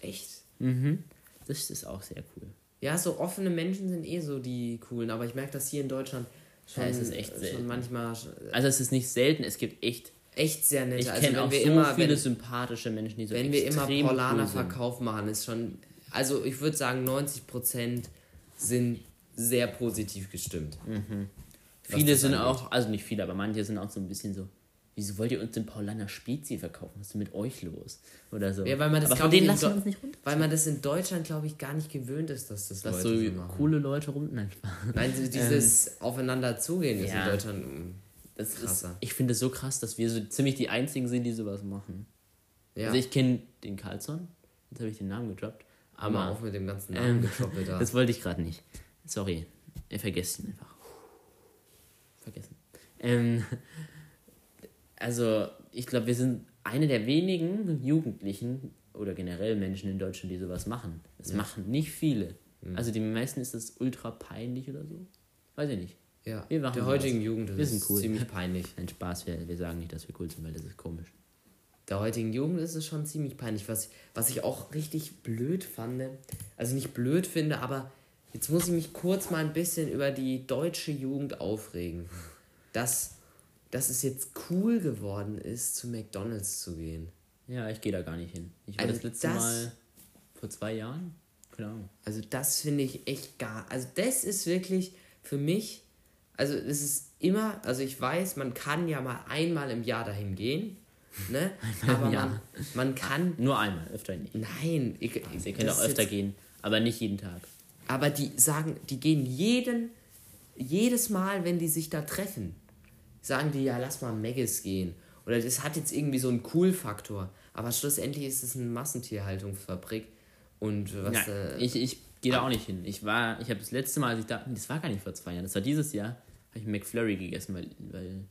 Echt? Mhm. Das ist auch sehr cool. Ja, so offene Menschen sind eh so die coolen, aber ich merke das hier in Deutschland schon, Ja, es ist echt selten. manchmal Also es ist nicht selten, es gibt echt, echt sehr nett. ich also kenne wenn auch wir so immer, viele wenn, sympathische Menschen, die so wenn wir immer Paulaner cool. Verkauf machen, ist schon, also ich würde sagen 90% sind sehr positiv gestimmt. Mhm. Viele sind angeht. auch, also nicht viele, aber manche sind auch so ein bisschen so, wieso wollt ihr uns den Paulaner Spezi verkaufen? Was ist denn mit euch los? Oder so. Ja, weil man das aber ich, lassen uns nicht runter. Weil man das in Deutschland, glaube ich, gar nicht gewöhnt ist, dass das Dass Leute so machen. coole Leute rum. Nein. Nein, so dieses Aufeinander zugehen ist ja. in Deutschland. Das ist, ich finde es so krass, dass wir so ziemlich die einzigen sind, die sowas machen. Ja, Also ich kenne den Carlson, jetzt habe ich den Namen gedroppt. hör mal Aber auf mit dem ganzen ähm, Namen getroppelt da. das wollte ich gerade nicht. Sorry, ihr vergesst ihn einfach. Vergessen. Ähm, also ich glaube, wir sind eine der wenigen Jugendlichen oder generell Menschen in Deutschland, die sowas machen. Das machen nicht viele. Mhm. Also die meisten ist das ultra peinlich oder so. Weiß ich nicht. Ja, Wir machen der heutigen Jugend ist Wir es cool. ziemlich peinlich. Ein Spaß, wir, wir sagen nicht, dass wir cool sind, weil das ist komisch. Der heutigen Jugend ist es schon ziemlich peinlich. Was, was ich auch richtig blöd fand, also nicht blöd finde, aber jetzt muss ich mich kurz mal ein bisschen über die deutsche Jugend aufregen. Dass, dass es jetzt cool geworden ist, zu McDonalds zu gehen. Ja, ich gehe da gar nicht hin. Ich war Also das letzte das- Mal vor zwei Jahren. Ahnung. Also das finde ich echt gar. Also das ist wirklich für mich. Also es ist immer. Also ich weiß, man kann ja mal einmal im Jahr dahin gehen. Ne? Aber Jahr. man, man kann. Nur einmal, öfter nicht. Nein, ich, Also ihr könnt auch öfter gehen, aber nicht jeden Tag. Aber die sagen, die gehen jeden, jedes Mal, wenn die sich da treffen, sagen die, ja, lass mal Meggis gehen. Oder das hat jetzt irgendwie so einen Cool-Faktor. Aber schlussendlich ist es eine Massentierhaltungsfabrik. Und was. Ja, äh, ich ich gehe da auch nicht hin. Ich war, ich habe das letzte Mal, als ich da, das war gar nicht vor zwei Jahren, das war dieses Jahr, habe ich McFlurry gegessen, weil, weil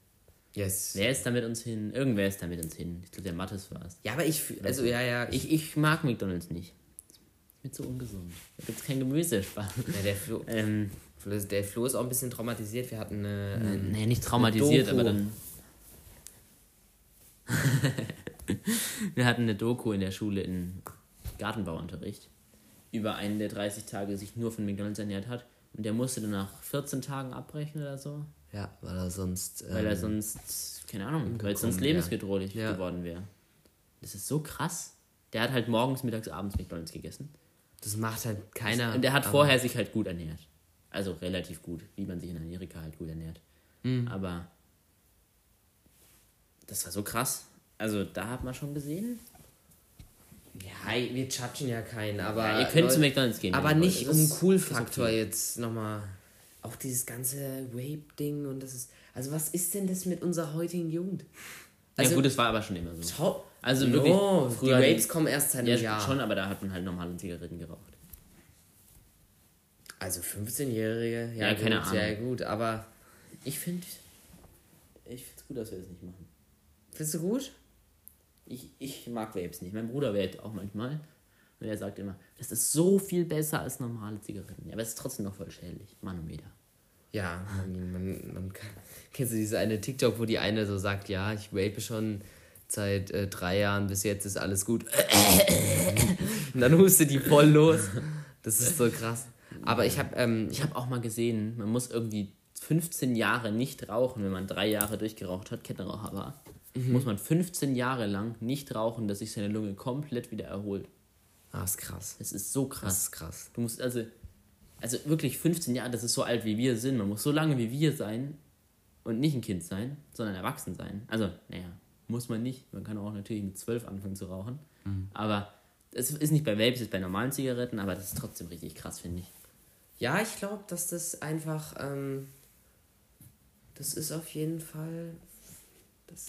yes. wer ist da mit uns hin? Irgendwer ist da mit uns hin. Ich glaube, der Mattes war es. Ja, aber ich. Also, ja, ja. Ich, Ich, mag McDonalds nicht. Ist mir zu ungesund. Da gibt es kein Gemüse. Ja, der, Flo, Ähm, der Flo ist auch ein bisschen traumatisiert. Wir hatten eine. ein- nee, nicht traumatisiert, aber dann. Wir hatten eine Doku in der Schule in Gartenbauunterricht. über einen der 30 Tage sich nur von McDonalds ernährt hat. Und der musste dann nach 14 Tagen abbrechen oder so. Ja, weil er sonst. Weil er ähm, sonst, keine Ahnung, weil es sonst wär. lebensbedrohlich Ja. geworden wäre. Das ist so krass. Der hat halt morgens, mittags, abends McDonalds gegessen. Das macht halt keiner. Und der hat vorher sich halt gut ernährt. Also relativ gut, wie man sich in Amerika halt gut ernährt. Mhm. Aber das war so krass. Also da hat man schon gesehen. Ja, wir judgen ja keinen, aber. Ja, ihr könnt Leute- zu McDonalds gehen. Aber nicht um Cool-Faktor okay. jetzt nochmal. Auch dieses ganze Rape-Ding und das ist. Also, was ist denn das mit unserer heutigen Jugend? ja Also, gut, das war aber schon immer so. Top. Also no, wirklich, die früher- Rapes kommen erst seit Ja, einem Jahr. schon, aber da hat man halt normale Zigaretten geraucht. Also 15-Jährige, ja, Ja, keine gut, Ahnung. ja gut, aber Ich finde ich find's gut, dass wir das nicht machen. findest du gut? Ich, ich mag Vapes nicht. Mein Bruder vapet auch manchmal. Und er sagt immer, das ist so viel besser als normale Zigaretten. Ja, aber es ist trotzdem noch voll schädlich. Manometer. Ja, man, man, man kann. Kennst du diese eine TikTok, wo die eine so sagt, ja, ich vape schon seit äh, drei Jahren, bis jetzt ist alles gut. Und dann hustet die voll los. Das ist so krass. Aber ich habe, ähm, habe auch mal gesehen, man muss irgendwie 15 Jahre nicht rauchen, wenn man drei Jahre durchgeraucht hat, Kettenraucher war. Muss man 15 Jahre lang nicht rauchen, dass sich seine Lunge komplett wieder erholt. ah, ist krass. Das ist so Das krass. ist krass. Du musst also, also wirklich 15 Jahre, das ist so alt wie wir sind. Man muss so lange wie wir sein und nicht ein Kind sein, sondern erwachsen sein. Also, naja, muss man nicht. Man kann auch natürlich mit 12 anfangen zu rauchen. Aber es ist nicht bei Vapes, es ist bei normalen Zigaretten, aber das ist trotzdem richtig krass, finde ich. Ja, ich glaube, dass das einfach, ähm, das ist auf jeden Fall, das,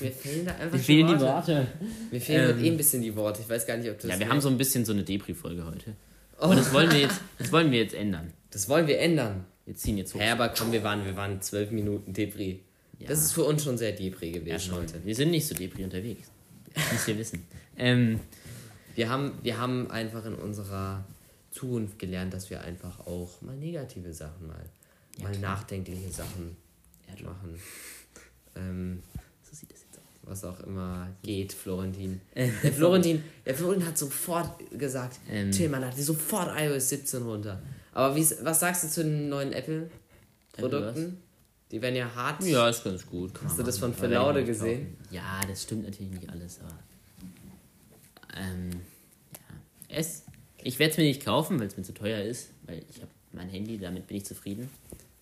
mir fehlen da einfach die Worte. Mir fehlen Ähm, eh ein bisschen die Worte. Ich weiß gar nicht, ob das. Ja, wir haben so ein bisschen so eine Depri-Folge heute. Aber das wollen wir jetzt, das wollen wir jetzt ändern. Das wollen wir ändern. Wir ziehen jetzt hoch. Hä, aber komm, wir waren, wir waren zwölf Minuten Depri. Ja. Das ist für uns schon sehr Depri ja, gewesen schon. heute. Wir sind nicht so Depri unterwegs. Das müsst ihr wissen. Ähm, Wir haben, wir haben einfach in unserer Zukunft gelernt, dass wir einfach auch mal negative Sachen mal, Ja, mal klar. nachdenkliche Sachen Ja, machen. Ähm, so sieht das jetzt aus. was auch immer geht, Florentin. Äh, Der Florentin, der Florentin hat sofort gesagt, Ähm. Tillmann hat sofort iOS 17 runter. Aber was sagst du zu den neuen Apple-Produkten? Die werden ja hart. Ja, ist ganz gut. Hast du das von Verlaude gesehen? Ja, das stimmt natürlich nicht alles, aber. Ähm, ja. Es, ich werde es mir nicht kaufen, weil es mir zu teuer ist, weil ich habe mein Handy, damit bin ich zufrieden.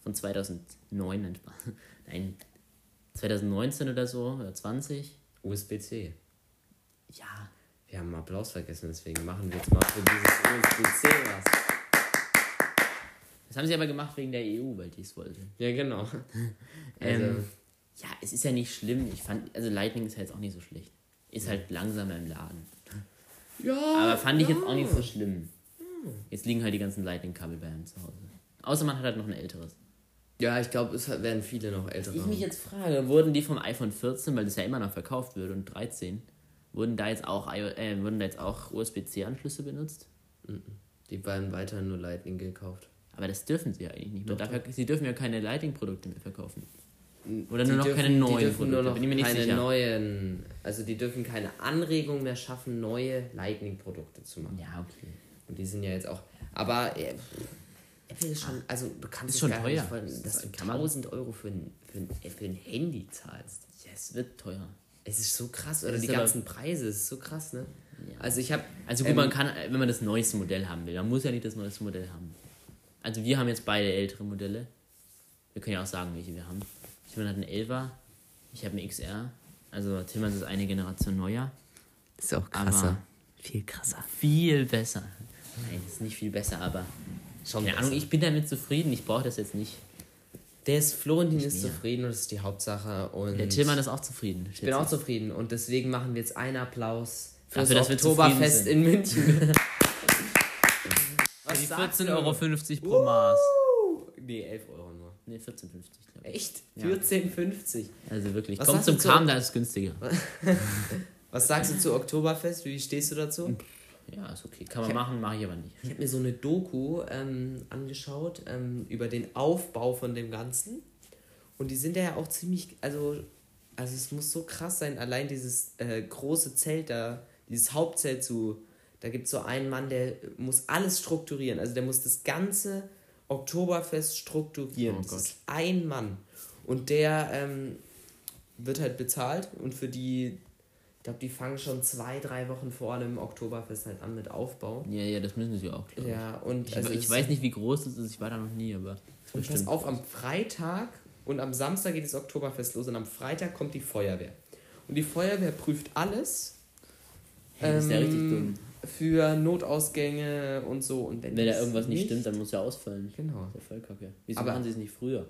Von 2009, nein, Spaß. nein, 2019 oder so, oder 20. USB-C. Ja, Wir haben einen Applaus vergessen, deswegen machen wir jetzt mal für dieses USB-C was. das haben sie aber gemacht wegen der EU, weil die es wollte. Ja, genau. Also, Ähm, ja, es ist ja nicht schlimm. Ich fand, also Lightning ist ja jetzt auch nicht so schlecht. Ist halt langsamer im Laden. ja. Aber fand ich jetzt auch nicht so schlimm. Jetzt liegen halt die ganzen Lightning-Kabel bei einem zu Hause. Außer man hat halt noch ein älteres. Ja, ich glaube, es werden viele noch ältere. Ich mich jetzt frage, wurden die vom iPhone 14, weil das ja immer noch verkauft wird, und 13, wurden da jetzt auch, äh, wurden da jetzt auch USB-C-Anschlüsse benutzt? Die werden weiterhin nur Lightning gekauft. Aber das dürfen sie ja eigentlich nicht mehr. Doch, Dafür, sie dürfen ja keine Lightning-Produkte mehr verkaufen. Oder nur noch dürfen- keine neuen die dürfen Produkte. nur noch bin ich mir nicht keine sicher. neuen, also die dürfen keine Anregung mehr schaffen, neue Lightning-Produkte zu machen. Ja, okay. Und die sind ja jetzt auch. Aber äh, Apple ist schon, also du kannst Ist schon gar teuer. nicht vorstellen, dass du Kann man- 1000 Euro für ein, für, ein, für ein Handy zahlst. Ja, es wird teuer. Es ist so krass, oder die ganzen Preise, es ist so krass, ne? Ja. Also ich habe, Also gut, man kann, wenn man das neueste Modell haben will, man muss ja nicht das neueste Modell haben. Also wir haben jetzt beide ältere Modelle. Wir können ja auch sagen, welche wir haben. Timon hat einen 11er, ich habe einen XR. Also Timon ist eine Generation neuer. ist auch krasser. viel krasser. Viel besser. Nein, ist nicht viel besser, aber Schon keine Ahnung, besser. ich bin damit zufrieden. Ich brauche das jetzt nicht. Der ist Florentin Nicht ist mehr. zufrieden und das ist die Hauptsache und Der Tillmann ist auch zufrieden. ich bin auch zufrieden und deswegen machen wir jetzt einen Applaus für Dafür, das dass wir Oktoberfest zufrieden in München. Für die sagst du? 14,50 Euro pro Maß. Nee, 11 Euro nur. Ne, 14,50 glaube ich. Echt? Ja. 14,50. Also wirklich. Was sagst du zum zu- Kram, da ist es günstiger. Was sagst du zu Oktoberfest? Wie stehst du dazu? Ja, ist okay. Kann man machen, mache ich aber nicht. Ich habe mir so eine Doku ähm, angeschaut ähm, über den Aufbau von dem Ganzen. Und die sind ja auch ziemlich, also, also es muss so krass sein, allein dieses äh, große Zelt da, dieses Hauptzelt zu Da gibt es so einen Mann, der muss alles strukturieren. Also der muss das ganze Oktoberfest strukturieren. Oh das Gott. ist ein Mann. Und der ähm, wird halt bezahlt und für die, ich glaube, die fangen schon zwei, drei Wochen vor dem Oktoberfest halt an mit Aufbau. Ja, ja, das müssen sie auch, glaube ich. Ja, und Ich, also ich weiß nicht, wie groß das ist, ich war da noch nie, aber. Und pass auf, am Freitag und am Samstag geht das Oktoberfest los und am Freitag kommt die Feuerwehr. Und die Feuerwehr prüft alles Hey, das ist ja richtig ähm, dumm. für Notausgänge und so. Und wenn, Wenn da irgendwas nicht stimmt, dann muss ja ausfallen. Genau. Das ist ja voll kacke. Wieso Aber- machen sie es nicht früher?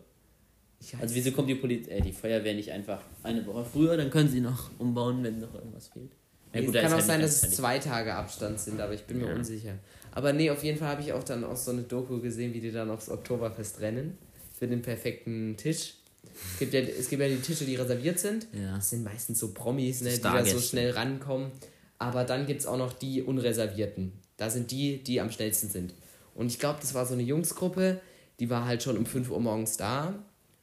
Also wieso kommt die Polizei, äh, die Feuerwehr nicht einfach eine Woche früher, dann können sie noch umbauen, wenn noch irgendwas fehlt. Ja, Nee, gut, es kann auch halt sein, dass es zwei Tage Abstand sind, aber ich bin mir Ja. unsicher. Aber nee, auf jeden Fall habe ich auch dann auch so eine Doku gesehen, wie die dann aufs Oktoberfest rennen. Für den perfekten Tisch. Es gibt ja, es gibt ja die Tische, die reserviert sind. Ja. Das sind meistens so Promis, ne, die da so schnell rankommen. Aber dann gibt es auch noch die Unreservierten. Da sind die, die am schnellsten sind. Und ich glaube, das war so eine Jungsgruppe, die war halt schon um 5 Uhr morgens da.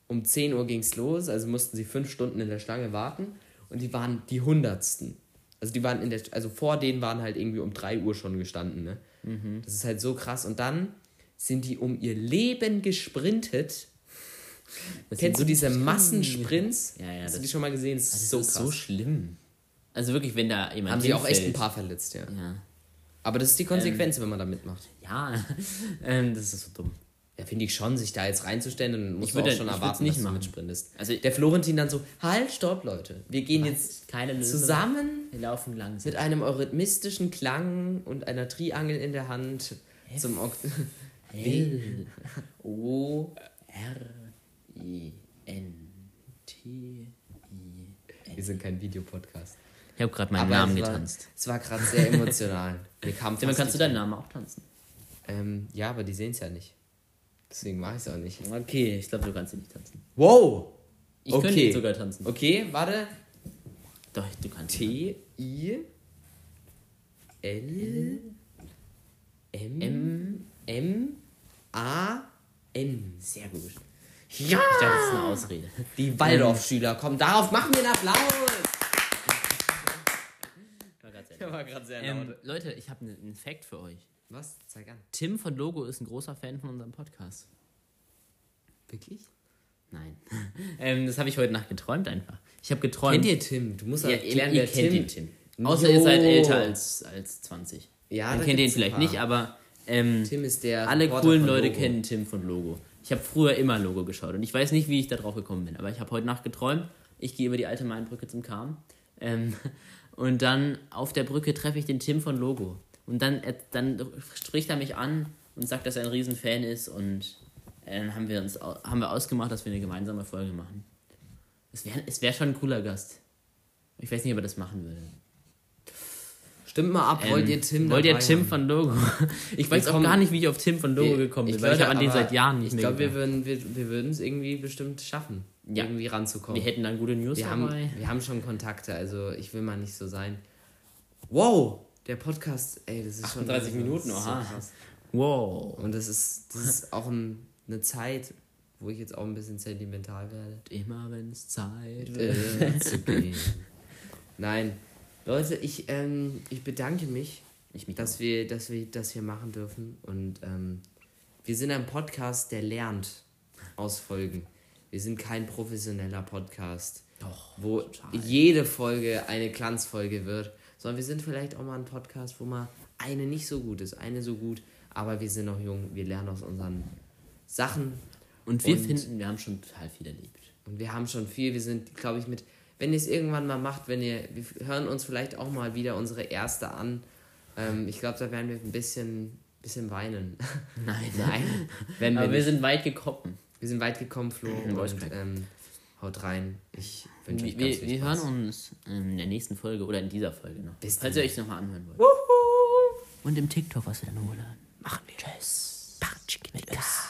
Um 10 Uhr ging es los, also mussten sie fünf Stunden in der Schlange warten. Und die waren die Hundertsten. Also die waren in der, also vor denen waren halt irgendwie um 3 Uhr schon gestanden, ne? Mhm. Das ist halt so krass. Und dann sind die um ihr Leben gesprintet. Das Kennst du diese. Massensprints? Ja, ja, Hast du die schon mal gesehen? Das ist Das so ist so schlimm. Also wirklich, wenn da jemand Haben sie auch echt ein paar verletzt, ja. Ja, Aber das ist die Konsequenz, wenn man da mitmacht. ja ähm, das ist so dumm. Ja, finde ich schon, sich da jetzt reinzustellen, dann musst Ich du auch würde- schon erwarten, nicht dass du machen. mitsprintest. Also Der Florentin dann so, halt, stopp, Leute. Wir gehen jetzt zusammen Wir laufen langsam. mit einem eurythmistischen Klang und einer Triangel in der Hand zum Ok L O R I N T I. Wir sind kein Videopodcast. Ich habe gerade meinen Aber Namen es war, getanzt. Es war gerade sehr emotional. Mir kam kannst du deinen Namen auch tanzen? Ähm, ja, aber die sehen es ja nicht. Deswegen mache ich es auch nicht. Okay, ich glaube, du kannst ihn nicht tanzen. Wow! Ich Okay. könnte sogar tanzen. Okay, warte. Doch, du kannst. T, I, L, M, M. M, A, N. Sehr gut. Ja! Ich dachte, das ist eine Ausrede. Die Waldorf-Schüler, komm, darauf machen wir einen Applaus! War grad sehr ähm, Leute, ich habe einen Fact für euch. Was? Zeig an. Tim von Logo ist ein großer Fan von unserem Podcast. Wirklich? Nein. ähm, das habe ich heute Nacht geträumt einfach. Ich habe geträumt. Kennt ihr Tim? Du musst ja, erklären, ihr wer kennt Tim den Tim. Außer ihr seid Jo. älter als, als 20. Ja, Dann da kennt ihr ihn vielleicht nicht, aber ähm, Tim ist der. alle Reporter coolen Leute kennen Tim von Logo. Ich habe früher immer Logo geschaut und ich weiß nicht, wie ich da drauf gekommen bin, aber ich habe heute Nacht geträumt, ich gehe über die alte Mainbrücke zum Kahn ähm, und dann auf der Brücke treffe ich den Tim von Logo und dann, dann spricht er mich an und sagt, dass er ein Riesenfan ist und äh, dann haben wir uns haben wir ausgemacht, dass wir eine gemeinsame Folge machen. Es wäre es wär schon ein cooler Gast. Ich weiß nicht, ob er das machen würde. Stimmt mal ab, wollt Ähm, ihr Tim Wollt ihr Tim haben? von Logo? Ich weiß auch gar nicht, wie ich auf Tim von Logo gekommen bin, weil ich habe an den seit Jahren nicht Ich mehr glaube, wir würden wir, wir würden es irgendwie bestimmt schaffen, Ja. irgendwie ranzukommen. Wir hätten dann gute News Wir haben, dabei. wir haben schon Kontakte, also ich will mal nicht so sein. Wow, der Podcast, ey, das ist schon 38 Minuten, das ist oha. So krass. Wow. Und das ist, das ist auch ein, eine Zeit, wo ich jetzt auch ein bisschen sentimental werde. Immer wenn es Zeit wird. Zu gehen. Nein, Leute, ich, ähm, ich bedanke mich, Ich mich dass wir, dass wir das hier machen dürfen. Und ähm, wir sind ein Podcast, der lernt aus Folgen. Wir sind kein professioneller Podcast, Doch, wo total. jede Folge eine Glanzfolge wird, sondern wir sind vielleicht auch mal ein Podcast, wo mal eine nicht so gut ist, eine so gut, aber wir sind noch jung, wir lernen aus unseren Sachen Und wir Und- finden, wir haben schon total viel erlebt. und wir haben schon viel, wir sind, glaube ich, mit, wenn ihr es irgendwann mal macht, wenn ihr, wir hören uns vielleicht auch mal wieder unsere erste an. Ähm, ich glaube, da werden wir ein bisschen, bisschen weinen. Nein, Nein, wenn wir, Aber wir nicht. sind weit gekommen. wir sind weit gekommen, Flo. Mhm, und, ähm, Haut rein. Ich wünsche euch ganz wir, viel Wir hören uns in der nächsten Folge oder in dieser Folge noch. Bis falls ihr euch nochmal anhören wollt. Wuhu. Und im TikTok, was wir dann holen. Machen wir. Tschüss. Patschki mit Öss.